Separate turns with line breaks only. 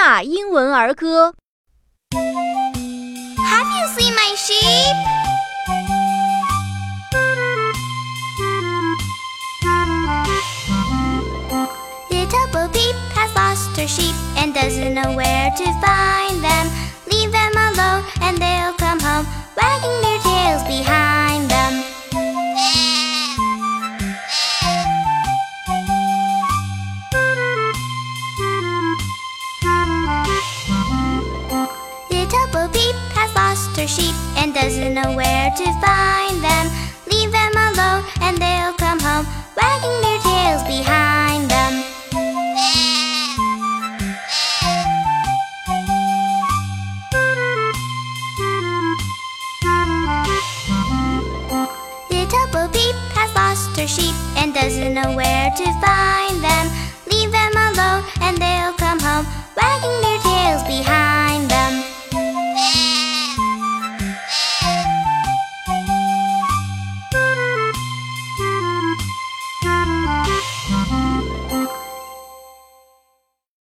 纳英文儿歌。
Have you seen my sheep? Little Bo Peep has lost her sheep and doesn't know where to find them. Leave them alone and they'll come home, wagging their tails behind Doesn't know where to find them. Leave them alone and they'll come home, wagging their tails behind them. Little Bo Peep has lost her sheep and doesn't know where to find them. Leave them alone and they'll